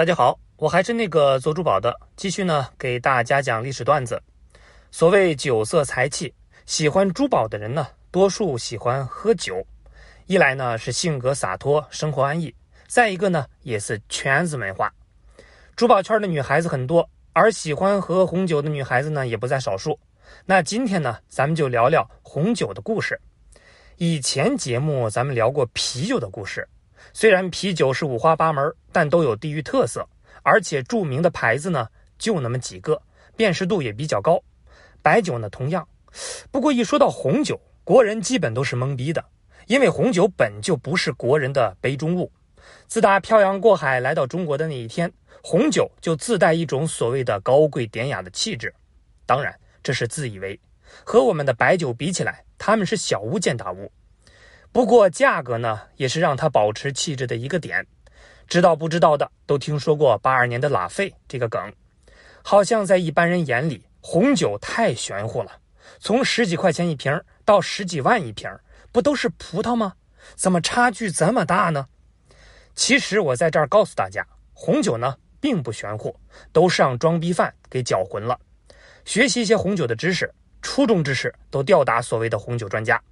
大家好，我还是那个做珠宝的，继续呢给大家讲历史段子。所谓酒色财气，喜欢珠宝的人呢，多数喜欢喝酒。一来呢是性格洒脱，生活安逸；再一个呢也是圈子文化。珠宝圈的女孩子很多，而喜欢喝红酒的女孩子呢也不在少数。那今天呢，咱们就聊聊红酒的故事。以前节目咱们聊过啤酒的故事。虽然啤酒是五花八门，但都有地域特色，而且著名的牌子呢就那么几个，辨识度也比较高。白酒呢同样，不过一说到红酒，国人基本都是懵逼的，因为红酒本就不是国人的杯中物。自打漂洋过海来到中国的那一天，红酒就自带一种所谓的高贵典雅的气质。当然，这是自以为，和我们的白酒比起来，他们是小巫见大巫。不过价格呢，也是让它保持气质的一个点。知道不知道的都听说过八二年的拉菲这个梗，好像在一般人眼里，红酒太玄乎了。从十几块钱一瓶到十几万一瓶，不都是葡萄吗？怎么差距这么大呢？其实我在这儿告诉大家，红酒呢并不玄乎，都是让装逼犯给搅浑了。学习一些红酒的知识，初中知识都吊打所谓的红酒专家。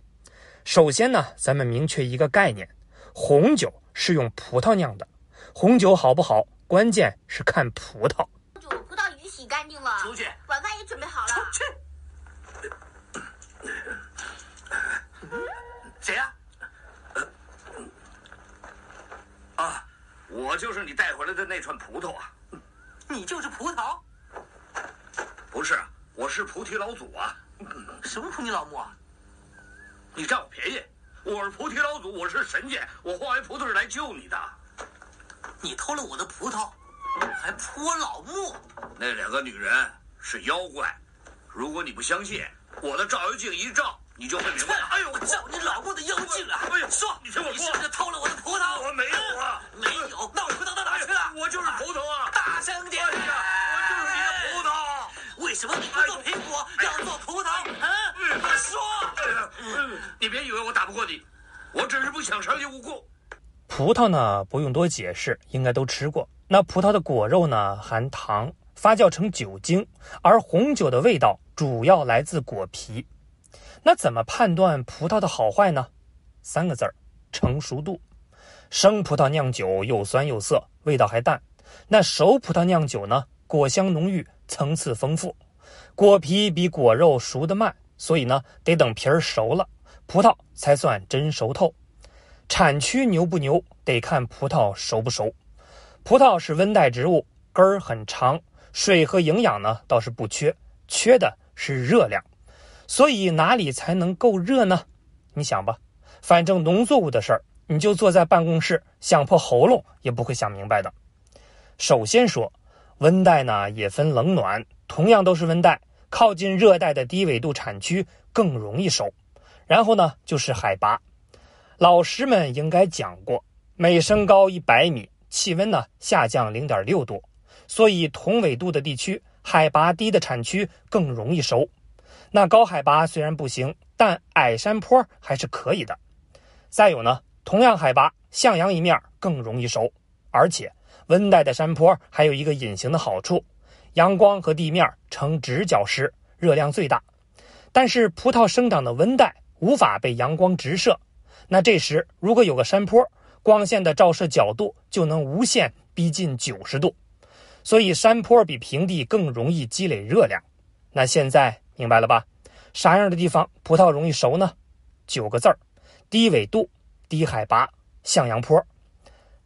首先呢，咱们明确一个概念：红酒是用葡萄酿的。红酒好不好，关键是看葡萄。酒葡萄已经洗干净了，出去。晚饭也准备好了，出去。谁呀？啊，我就是你带回来的那串葡萄啊！你就是葡萄？不是，我是菩提老祖啊！什么菩提老母啊？你占我便宜！我是菩提老祖，我是神仙，我化为葡萄是来救你的。你偷了我的葡萄，还泼老木？那两个女人是妖怪，如果你不相信，我的照妖镜一照，你就会明白。哎呦，我照你老木的妖镜啊！哎呦，说，你别以为我打不过你，我只是不想伤及无辜。葡萄呢，不用多解释，应该都吃过。那葡萄的果肉呢，含糖，发酵成酒精，而红酒的味道主要来自果皮。那怎么判断葡萄的好坏呢？三个字儿：成熟度。生葡萄酿酒又酸又涩，味道还淡；那熟葡萄酿酒呢，果香浓郁，层次丰富。果皮比果肉熟得慢，所以呢，得等皮儿熟了，葡萄才算真熟透。产区牛不牛，得看葡萄熟不熟。葡萄是温带植物，根儿很长，水和营养呢倒是不缺，缺的是热量。所以哪里才能够热呢？你想吧，反正农作物的事儿，你就坐在办公室想破喉咙也不会想明白的。首先说，温带呢也分冷暖，同样都是温带，靠近热带的低纬度产区更容易熟。然后呢就是海拔。老师们应该讲过，每升高一百米，气温呢下降零点六度，所以同纬度的地区，海拔低的产区更容易熟。那高海拔虽然不行，但矮山坡还是可以的。再有呢，同样海拔，向阳一面更容易熟，而且温带的山坡还有一个隐形的好处，阳光和地面呈直角时，热量最大。但是葡萄生长的温带无法被阳光直射。那这时，如果有个山坡，光线的照射角度就能无限逼近九十度，所以山坡比平地更容易积累热量。那现在明白了吧？啥样的地方葡萄容易熟呢？九个字儿：低纬度、低海拔、向阳坡。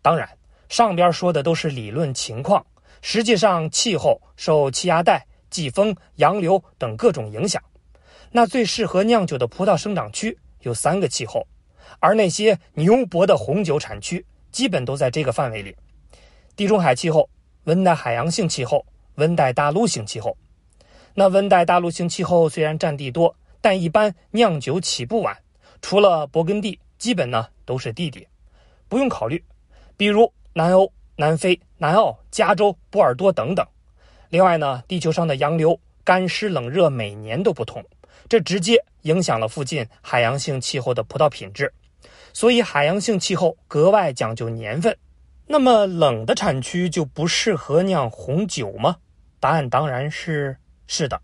当然，上边说的都是理论情况，实际上气候受气压带、季风、洋流等各种影响。那最适合酿酒的葡萄生长区有三个气候。而那些牛博的红酒产区，基本都在这个范围里：地中海气候、温带海洋性气候、温带大陆性气候。那温带大陆性气候虽然占地多，但一般酿酒起步晚，除了勃艮第，基本呢都是弟弟，不用考虑。比如南欧、南非、南澳、加州、波尔多等等。另外呢，地球上的洋流、干湿冷热每年都不同，这直接影响了附近海洋性气候的葡萄品质。所以海洋性气候格外讲究年份，那么冷的产区就不适合酿红酒吗？答案当然是是的。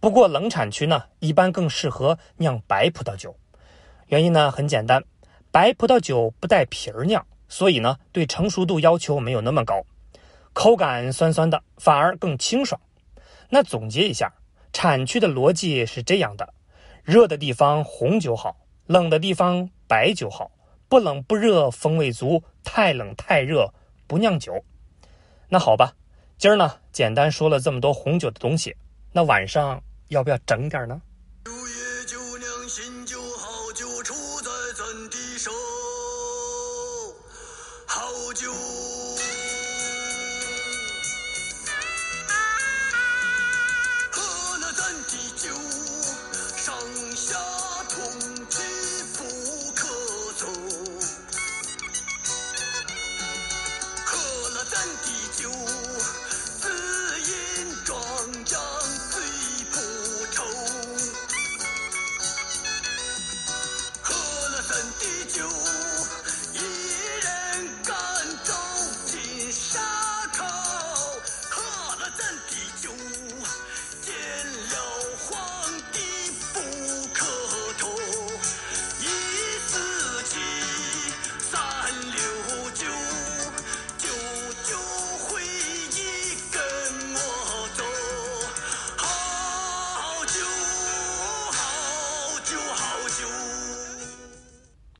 不过冷产区呢，一般更适合酿白葡萄酒。原因呢很简单，白葡萄酒不带皮儿酿，所以呢对成熟度要求没有那么高，口感酸酸的，反而更清爽。那总结一下，产区的逻辑是这样的：热的地方红酒好，冷的地方白酒好。不冷不热，风味足；太冷太热，不酿酒。那好吧，今儿呢，简单说了这么多红酒的东西，那晚上要不要整点呢？